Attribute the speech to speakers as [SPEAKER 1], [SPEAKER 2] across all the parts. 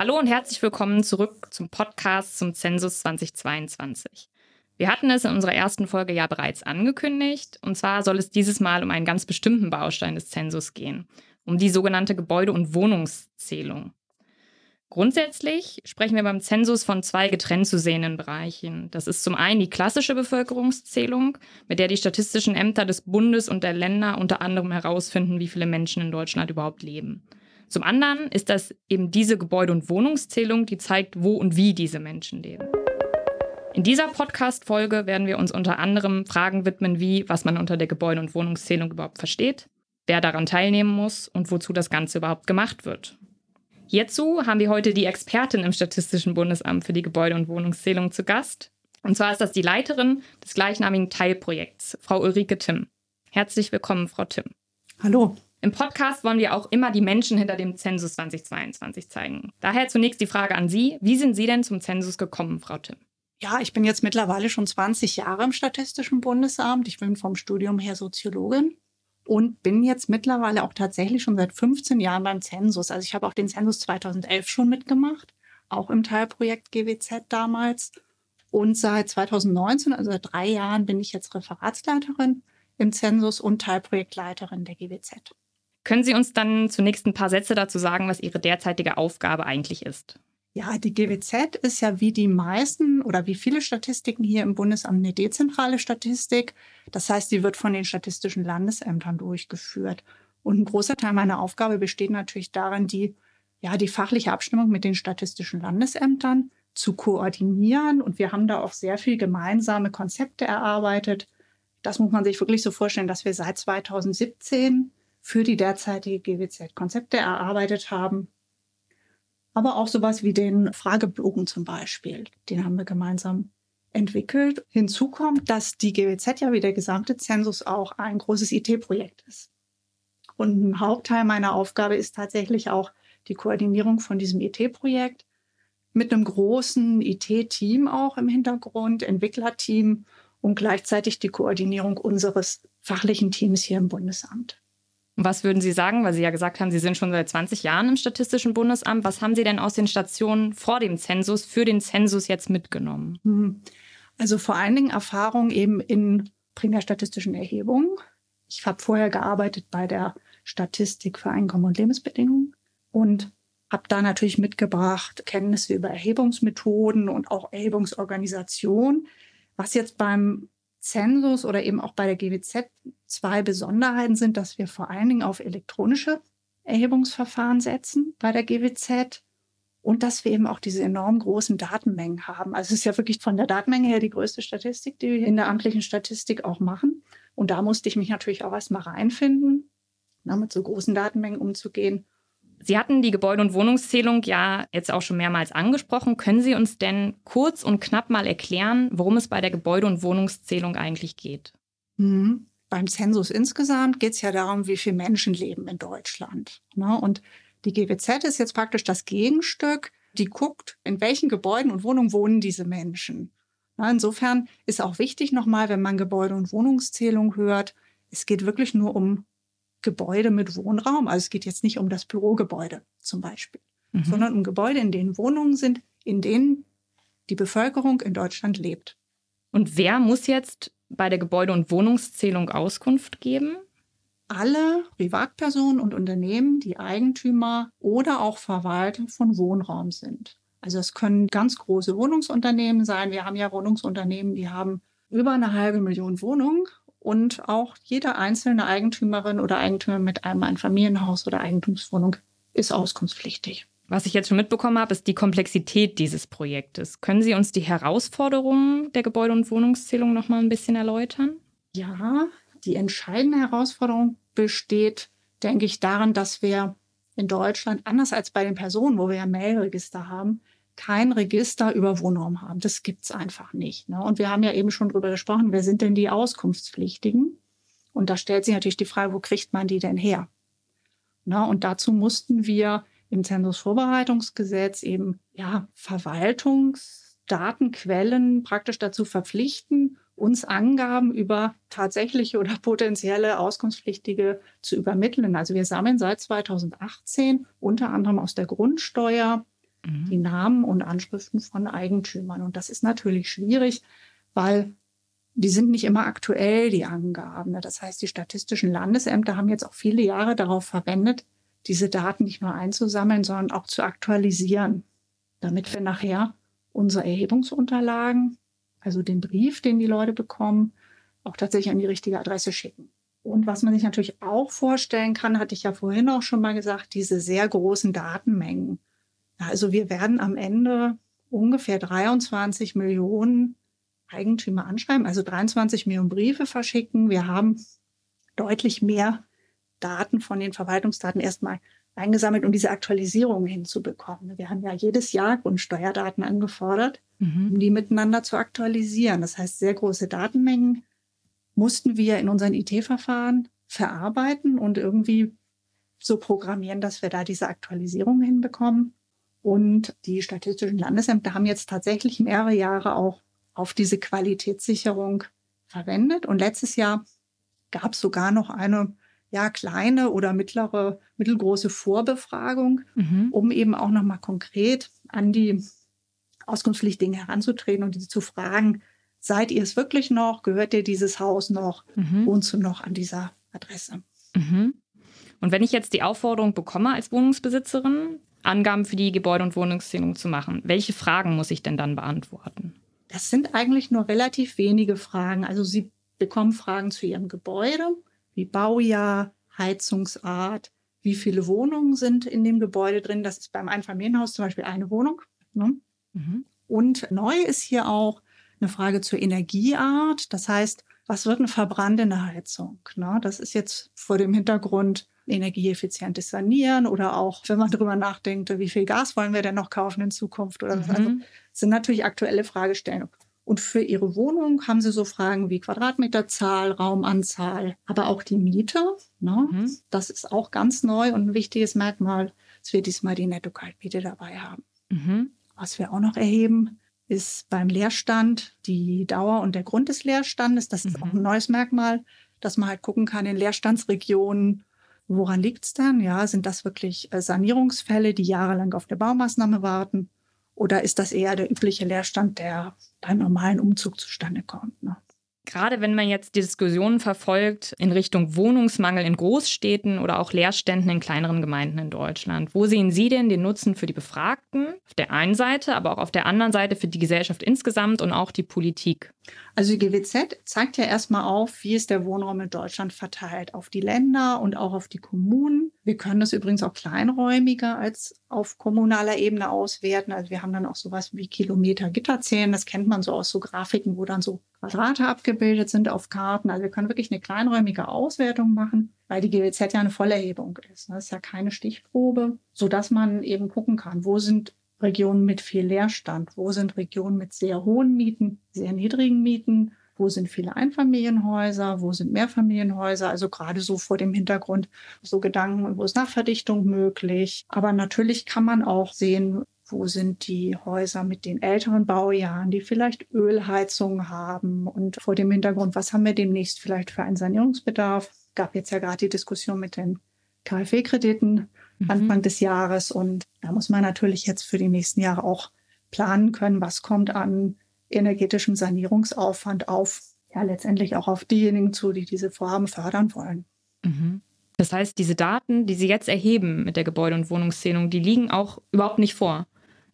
[SPEAKER 1] Hallo und herzlich willkommen zurück zum Podcast zum Zensus 2022. Wir hatten es in unserer ersten Folge ja bereits angekündigt, und zwar soll es dieses Mal um einen ganz bestimmten Baustein des Zensus gehen, um die sogenannte Gebäude- und Wohnungszählung. Grundsätzlich sprechen wir beim Zensus von zwei getrennt zu sehenden Bereichen. Das ist zum einen die klassische Bevölkerungszählung, mit der die statistischen Ämter des Bundes und der Länder unter anderem herausfinden, wie viele Menschen in Deutschland überhaupt leben. Zum anderen ist das eben diese Gebäude- und Wohnungszählung, die zeigt, wo und wie diese Menschen leben. In dieser Podcast-Folge werden wir uns unter anderem Fragen widmen, wie, was man unter der Gebäude- und Wohnungszählung überhaupt versteht, wer daran teilnehmen muss und wozu das Ganze überhaupt gemacht wird. Hierzu haben wir heute die Expertin im Statistischen Bundesamt für die Gebäude- und Wohnungszählung zu Gast. Und zwar ist das die Leiterin des gleichnamigen Teilprojekts, Frau Ulrike Timm. Herzlich willkommen, Frau Timm.
[SPEAKER 2] Hallo.
[SPEAKER 1] Im Podcast wollen wir auch immer die Menschen hinter dem Zensus 2022 zeigen. Daher zunächst die Frage an Sie. Wie sind Sie denn zum Zensus gekommen, Frau Timm?
[SPEAKER 2] Ja, ich bin jetzt mittlerweile schon 20 Jahre im Statistischen Bundesamt. Ich bin vom Studium her Soziologin und bin jetzt mittlerweile auch tatsächlich schon seit 15 Jahren beim Zensus. Also ich habe auch den Zensus 2011 schon mitgemacht, auch im Teilprojekt GWZ damals. Und seit 2019, also seit drei Jahren, bin ich jetzt Referatsleiterin im Zensus und Teilprojektleiterin der GWZ.
[SPEAKER 1] Können Sie uns dann zunächst ein paar Sätze dazu sagen, was Ihre derzeitige Aufgabe eigentlich ist?
[SPEAKER 2] Ja, die GWZ ist ja wie die meisten oder wie viele Statistiken hier im Bundesamt eine dezentrale Statistik. Das heißt, sie wird von den statistischen Landesämtern durchgeführt. Und ein großer Teil meiner Aufgabe besteht natürlich darin, die, ja, die fachliche Abstimmung mit den statistischen Landesämtern zu koordinieren. Und wir haben da auch sehr viel gemeinsame Konzepte erarbeitet. Das muss man sich wirklich so vorstellen, dass wir seit 2017 für die derzeitige GWZ Konzepte erarbeitet haben aber auch sowas wie den Fragebogen zum Beispiel. Den haben wir gemeinsam entwickelt. Hinzu kommt, dass die GWZ ja wie der gesamte Zensus auch ein großes IT-Projekt ist. Und ein Hauptteil meiner Aufgabe ist tatsächlich auch die Koordinierung von diesem IT-Projekt mit einem großen IT-Team auch im Hintergrund, Entwicklerteam und gleichzeitig die Koordinierung unseres fachlichen Teams hier im Bundesamt.
[SPEAKER 1] Was würden Sie sagen, weil Sie ja gesagt haben, Sie sind schon seit 20 Jahren im Statistischen Bundesamt. Was haben Sie denn aus den Stationen vor dem Zensus für den Zensus jetzt mitgenommen?
[SPEAKER 2] Hm. Also vor allen Dingen Erfahrung eben in primärstatistischen Erhebungen. Ich habe vorher gearbeitet bei der Statistik für Einkommen und Lebensbedingungen und habe da natürlich mitgebracht Kenntnisse über Erhebungsmethoden und auch Erhebungsorganisation, was jetzt beim Zensus oder eben auch bei der GWZ zwei Besonderheiten sind, dass wir vor allen Dingen auf elektronische Erhebungsverfahren setzen bei der GWZ und dass wir eben auch diese enorm großen Datenmengen haben. Also es ist ja wirklich von der Datenmenge her die größte Statistik, die wir in der amtlichen Statistik auch machen. Und da musste ich mich natürlich auch erstmal reinfinden, mit so großen Datenmengen umzugehen.
[SPEAKER 1] Sie hatten die Gebäude- und Wohnungszählung ja jetzt auch schon mehrmals angesprochen. Können Sie uns denn kurz und knapp mal erklären, worum es bei der Gebäude- und Wohnungszählung eigentlich geht?
[SPEAKER 2] Mhm. Beim Zensus insgesamt geht es ja darum, wie viele Menschen leben in Deutschland. Ne? Und die GWZ ist jetzt praktisch das Gegenstück, die guckt, in welchen Gebäuden und Wohnungen wohnen diese Menschen. Na, insofern ist auch wichtig nochmal, wenn man Gebäude- und Wohnungszählung hört, es geht wirklich nur um Gebäude mit Wohnraum. Also es geht jetzt nicht um das Bürogebäude zum Beispiel, mhm. sondern um Gebäude, in denen Wohnungen sind, in denen die Bevölkerung in Deutschland lebt.
[SPEAKER 1] Und wer muss jetzt bei der Gebäude- und Wohnungszählung Auskunft geben?
[SPEAKER 2] Alle Privatpersonen und Unternehmen, die Eigentümer oder auch Verwalter von Wohnraum sind. Also es können ganz große Wohnungsunternehmen sein. Wir haben ja Wohnungsunternehmen, die haben über eine halbe Million Wohnungen und auch jede einzelne Eigentümerin oder Eigentümer mit einem Einfamilienhaus oder Eigentumswohnung ist auskunftspflichtig.
[SPEAKER 1] Was ich jetzt schon mitbekommen habe, ist die Komplexität dieses Projektes. Können Sie uns die Herausforderungen der Gebäude- und Wohnungszählung noch mal ein bisschen erläutern?
[SPEAKER 2] Ja, die entscheidende Herausforderung besteht, denke ich, darin, dass wir in Deutschland, anders als bei den Personen, wo wir ja Mailregister haben, kein Register über Wohnraum haben. Das gibt's einfach nicht. Ne? Und wir haben ja eben schon drüber gesprochen, wer sind denn die Auskunftspflichtigen? Und da stellt sich natürlich die Frage, wo kriegt man die denn her? Ne? Und dazu mussten wir im Zensusvorbereitungsgesetz eben ja, Verwaltungsdatenquellen praktisch dazu verpflichten, uns Angaben über tatsächliche oder potenzielle Auskunftspflichtige zu übermitteln. Also wir sammeln seit 2018 unter anderem aus der Grundsteuer mhm. die Namen und Anschriften von Eigentümern. Und das ist natürlich schwierig, weil die sind nicht immer aktuell, die Angaben. Das heißt, die statistischen Landesämter haben jetzt auch viele Jahre darauf verwendet, diese Daten nicht nur einzusammeln, sondern auch zu aktualisieren, damit wir nachher unsere Erhebungsunterlagen, also den Brief, den die Leute bekommen, auch tatsächlich an die richtige Adresse schicken. Und was man sich natürlich auch vorstellen kann, hatte ich ja vorhin auch schon mal gesagt, diese sehr großen Datenmengen. Also wir werden am Ende ungefähr 23 Millionen Eigentümer anschreiben, also 23 Millionen Briefe verschicken. Wir haben deutlich mehr Daten von den Verwaltungsdaten erstmal eingesammelt, um diese Aktualisierung hinzubekommen. Wir haben ja jedes Jahr Grundsteuerdaten angefordert, mhm. um die miteinander zu aktualisieren. Das heißt, sehr große Datenmengen mussten wir in unseren IT-Verfahren verarbeiten und irgendwie so programmieren, dass wir da diese Aktualisierung hinbekommen. Und die statistischen Landesämter haben jetzt tatsächlich mehrere Jahre auch auf diese Qualitätssicherung verwendet. Und letztes Jahr gab es sogar noch eine ja, kleine oder mittlere, mittelgroße Vorbefragung, mhm. um eben auch nochmal konkret an die Auskunftspflichtigen heranzutreten und diese zu fragen, seid ihr es wirklich noch? Gehört ihr dieses Haus noch? Mhm. Wohnst du noch an dieser Adresse?
[SPEAKER 1] Mhm. Und wenn ich jetzt die Aufforderung bekomme als Wohnungsbesitzerin, Angaben für die Gebäude- und Wohnungszählung zu machen, welche Fragen muss ich denn dann beantworten?
[SPEAKER 2] Das sind eigentlich nur relativ wenige Fragen. Also Sie bekommen Fragen zu Ihrem Gebäude, wie Baujahr, Heizungsart, wie viele Wohnungen sind in dem Gebäude drin. Das ist beim Einfamilienhaus zum Beispiel eine Wohnung. Ne? Mhm. Und neu ist hier auch eine Frage zur Energieart. Das heißt, was wird eine verbrannte Heizung? Ne? Das ist jetzt vor dem Hintergrund energieeffizientes Sanieren oder auch, wenn man darüber nachdenkt, wie viel Gas wollen wir denn noch kaufen in Zukunft oder mhm. also sind natürlich aktuelle Fragestellungen. Und für Ihre Wohnung haben Sie so Fragen wie Quadratmeterzahl, Raumanzahl, aber auch die Miete. Ne? Mhm. Das ist auch ganz neu und ein wichtiges Merkmal, dass wir diesmal die Netto-Kaltmiete dabei haben. Mhm. Was wir auch noch erheben, ist beim Leerstand die Dauer und der Grund des Leerstandes. Das ist mhm. auch ein neues Merkmal, dass man halt gucken kann in Leerstandsregionen, woran liegt es denn? Ja, sind das wirklich äh, Sanierungsfälle, die jahrelang auf der Baumaßnahme warten? Oder ist das eher der übliche Leerstand, der beim normalen Umzug zustande kommt? Ne?
[SPEAKER 1] Gerade wenn man jetzt die Diskussionen verfolgt in Richtung Wohnungsmangel in Großstädten oder auch Leerständen in kleineren Gemeinden in Deutschland, wo sehen Sie denn den Nutzen für die Befragten auf der einen Seite, aber auch auf der anderen Seite für die Gesellschaft insgesamt und auch die Politik?
[SPEAKER 2] Also die GWZ zeigt ja erstmal auf, wie ist der Wohnraum in Deutschland verteilt auf die Länder und auch auf die Kommunen. Wir können das übrigens auch kleinräumiger als auf kommunaler Ebene auswerten. Also wir haben dann auch sowas wie Kilometer Gitterzählen. Das kennt man so aus so Grafiken, wo dann so Quadrate abgebildet sind auf Karten. Also wir können wirklich eine kleinräumige Auswertung machen, weil die GWZ ja eine Vollerhebung ist. Das ist ja keine Stichprobe, sodass man eben gucken kann, wo sind Regionen mit viel Leerstand? Wo sind Regionen mit sehr hohen Mieten, sehr niedrigen Mieten? Wo sind viele Einfamilienhäuser? Wo sind Mehrfamilienhäuser? Also gerade so vor dem Hintergrund so Gedanken, wo ist Nachverdichtung möglich? Aber natürlich kann man auch sehen, wo sind die Häuser mit den älteren Baujahren, die vielleicht Ölheizungen haben? Und vor dem Hintergrund, was haben wir demnächst vielleicht für einen Sanierungsbedarf? Gab jetzt ja gerade die Diskussion mit den KfW-Krediten mhm. Anfang des Jahres. Und da muss man natürlich jetzt für die nächsten Jahre auch planen können, was kommt an energetischem Sanierungsaufwand auf, ja, letztendlich auch auf diejenigen zu, die diese Vorhaben fördern wollen.
[SPEAKER 1] Mhm. Das heißt, diese Daten, die Sie jetzt erheben mit der Gebäude- und Wohnungszählung, die liegen auch überhaupt nicht vor.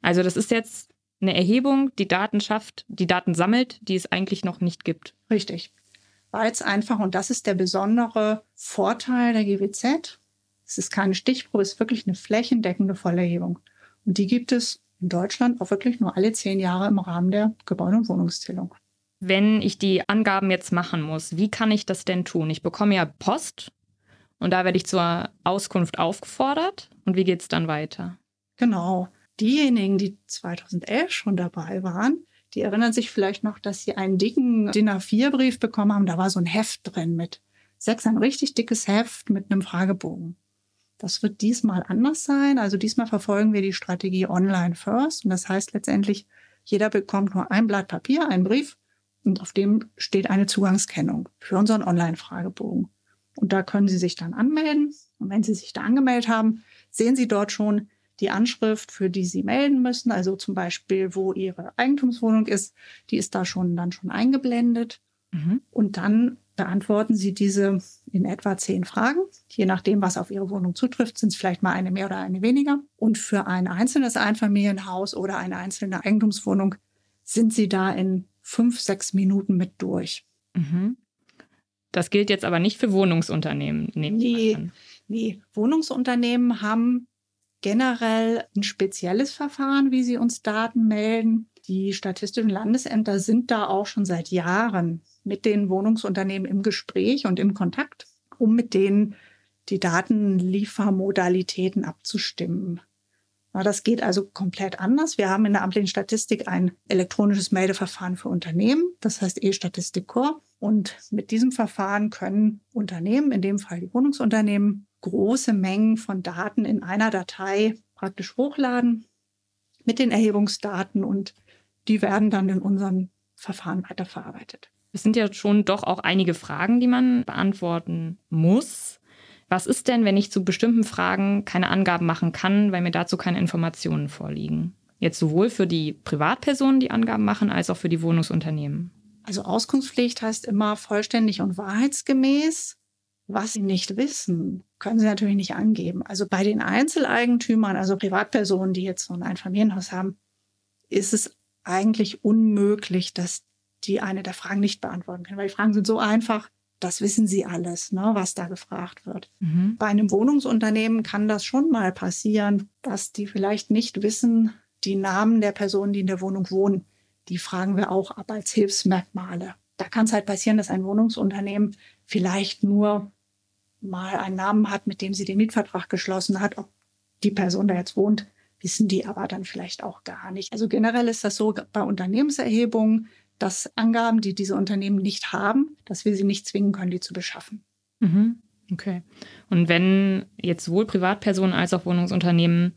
[SPEAKER 1] Also das ist jetzt eine Erhebung, die Daten schafft, die Daten sammelt, die es eigentlich noch nicht gibt.
[SPEAKER 2] Richtig. Weil es einfach, und das ist der besondere Vorteil der GWZ, es ist keine Stichprobe, es ist wirklich eine flächendeckende Vollerhebung. Und die gibt es in Deutschland auch wirklich nur alle zehn Jahre im Rahmen der Gebäude- und Wohnungszählung.
[SPEAKER 1] Wenn ich die Angaben jetzt machen muss, wie kann ich das denn tun? Ich bekomme ja Post und da werde ich zur Auskunft aufgefordert. Und wie geht es dann weiter?
[SPEAKER 2] Genau. Diejenigen, die 2011 schon dabei waren, die erinnern sich vielleicht noch, dass sie einen dicken DIN A4-Brief bekommen haben. Da war so ein Heft drin mit sechs, ein richtig dickes Heft mit einem Fragebogen. Das wird diesmal anders sein. Also diesmal verfolgen wir die Strategie Online First. Und das heißt letztendlich, jeder bekommt nur ein Blatt Papier, einen Brief und auf dem steht eine Zugangskennung für unseren Online-Fragebogen. Und da können Sie sich dann anmelden. Und wenn Sie sich da angemeldet haben, sehen Sie dort schon die Anschrift, für die Sie melden müssen, also zum Beispiel, wo Ihre Eigentumswohnung ist, die ist da schon dann schon eingeblendet. Mhm. Und dann beantworten Sie diese in etwa zehn Fragen. Je nachdem, was auf Ihre Wohnung zutrifft, sind es vielleicht mal eine mehr oder eine weniger. Und für ein einzelnes Einfamilienhaus oder eine einzelne Eigentumswohnung sind Sie da in fünf, sechs Minuten mit durch.
[SPEAKER 1] Mhm. Das gilt jetzt aber nicht für Wohnungsunternehmen.
[SPEAKER 2] Nee, nee, Wohnungsunternehmen haben generell ein spezielles Verfahren, wie sie uns Daten melden. Die statistischen Landesämter sind da auch schon seit Jahren mit den Wohnungsunternehmen im Gespräch und im Kontakt, um mit denen die Datenliefermodalitäten abzustimmen. Das geht also komplett anders. Wir haben in der amtlichen Statistik ein elektronisches Meldeverfahren für Unternehmen, das heißt E-Statistik Core. Und mit diesem Verfahren können Unternehmen, in dem Fall die Wohnungsunternehmen, große Mengen von Daten in einer Datei praktisch hochladen mit den Erhebungsdaten und die werden dann in unseren Verfahren weiterverarbeitet.
[SPEAKER 1] Es sind ja schon doch auch einige Fragen, die man beantworten muss. Was ist denn, wenn ich zu bestimmten Fragen keine Angaben machen kann, weil mir dazu keine Informationen vorliegen? Jetzt sowohl für die Privatpersonen, die Angaben machen, als auch für die Wohnungsunternehmen.
[SPEAKER 2] Also Auskunftspflicht heißt immer vollständig und wahrheitsgemäß. Was Sie nicht wissen, können Sie natürlich nicht angeben. Also bei den Einzeleigentümern, also Privatpersonen, die jetzt so ein Einfamilienhaus haben, ist es eigentlich unmöglich, dass die eine der Fragen nicht beantworten können, weil die Fragen sind so einfach, das wissen sie alles, ne, was da gefragt wird. Mhm. Bei einem Wohnungsunternehmen kann das schon mal passieren, dass die vielleicht nicht wissen, die Namen der Personen, die in der Wohnung wohnen. Die fragen wir auch ab als Hilfsmerkmale. Da kann es halt passieren, dass ein Wohnungsunternehmen vielleicht nur mal einen Namen hat, mit dem sie den Mietvertrag geschlossen hat. Ob die Person da jetzt wohnt, wissen die aber dann vielleicht auch gar nicht. Also generell ist das so bei Unternehmenserhebungen, dass Angaben, die diese Unternehmen nicht haben, dass wir sie nicht zwingen können, die zu beschaffen.
[SPEAKER 1] Mhm. Okay. Und wenn jetzt sowohl Privatpersonen als auch Wohnungsunternehmen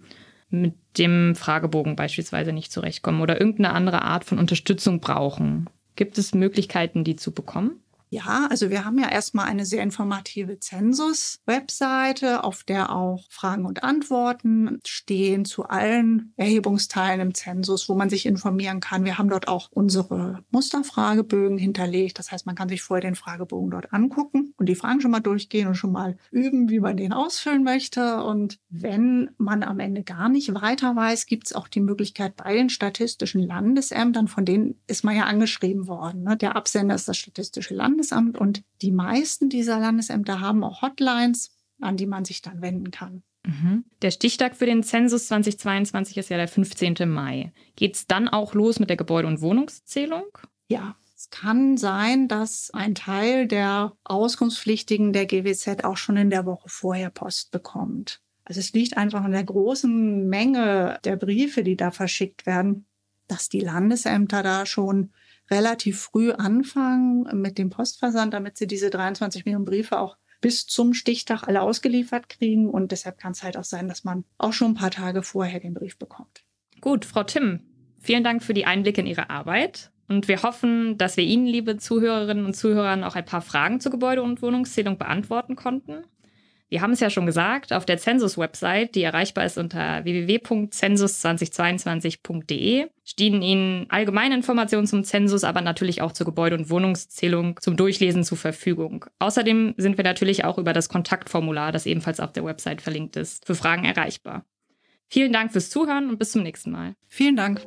[SPEAKER 1] mit dem Fragebogen beispielsweise nicht zurechtkommen oder irgendeine andere Art von Unterstützung brauchen, gibt es Möglichkeiten, die zu bekommen?
[SPEAKER 2] Ja, also wir haben ja erstmal eine sehr informative Zensus-Webseite, auf der auch Fragen und Antworten stehen zu allen Erhebungsteilen im Zensus, wo man sich informieren kann. Wir haben dort auch unsere Musterfragebögen hinterlegt. Das heißt, man kann sich vorher den Fragebogen dort angucken und die Fragen schon mal durchgehen und schon mal üben, wie man den ausfüllen möchte. Und wenn man am Ende gar nicht weiter weiß, gibt es auch die Möglichkeit bei den statistischen Landesämtern, von denen ist man ja angeschrieben worden. Ne? Der Absender ist das Statistische Landesamt. Landesamt und die meisten dieser Landesämter haben auch Hotlines, an die man sich dann wenden kann.
[SPEAKER 1] Mhm. Der Stichtag für den Zensus 2022 ist ja der 15. Mai. Geht es dann auch los mit der Gebäude- und Wohnungszählung?
[SPEAKER 2] Ja, es kann sein, dass ein Teil der Auskunftspflichtigen der GWZ auch schon in der Woche vorher Post bekommt. Also es liegt einfach an der großen Menge der Briefe, die da verschickt werden, dass die Landesämter da schon relativ früh anfangen mit dem Postversand, damit sie diese 23 Millionen Briefe auch bis zum Stichtag alle ausgeliefert kriegen. Und deshalb kann es halt auch sein, dass man auch schon ein paar Tage vorher den Brief bekommt.
[SPEAKER 1] Gut, Frau Timm, vielen Dank für die Einblicke in Ihre Arbeit. Und wir hoffen, dass wir Ihnen, liebe Zuhörerinnen und Zuhörer, auch ein paar Fragen zur Gebäude- und Wohnungszählung beantworten konnten. Wir haben es ja schon gesagt, auf der Zensus-Website, die erreichbar ist unter www.zensus2022.de, stehen Ihnen allgemeine Informationen zum Zensus, aber natürlich auch zur Gebäude- und Wohnungszählung zum Durchlesen zur Verfügung. Außerdem sind wir natürlich auch über das Kontaktformular, das ebenfalls auf der Website verlinkt ist, für Fragen erreichbar. Vielen Dank fürs Zuhören und bis zum nächsten Mal.
[SPEAKER 2] Vielen Dank.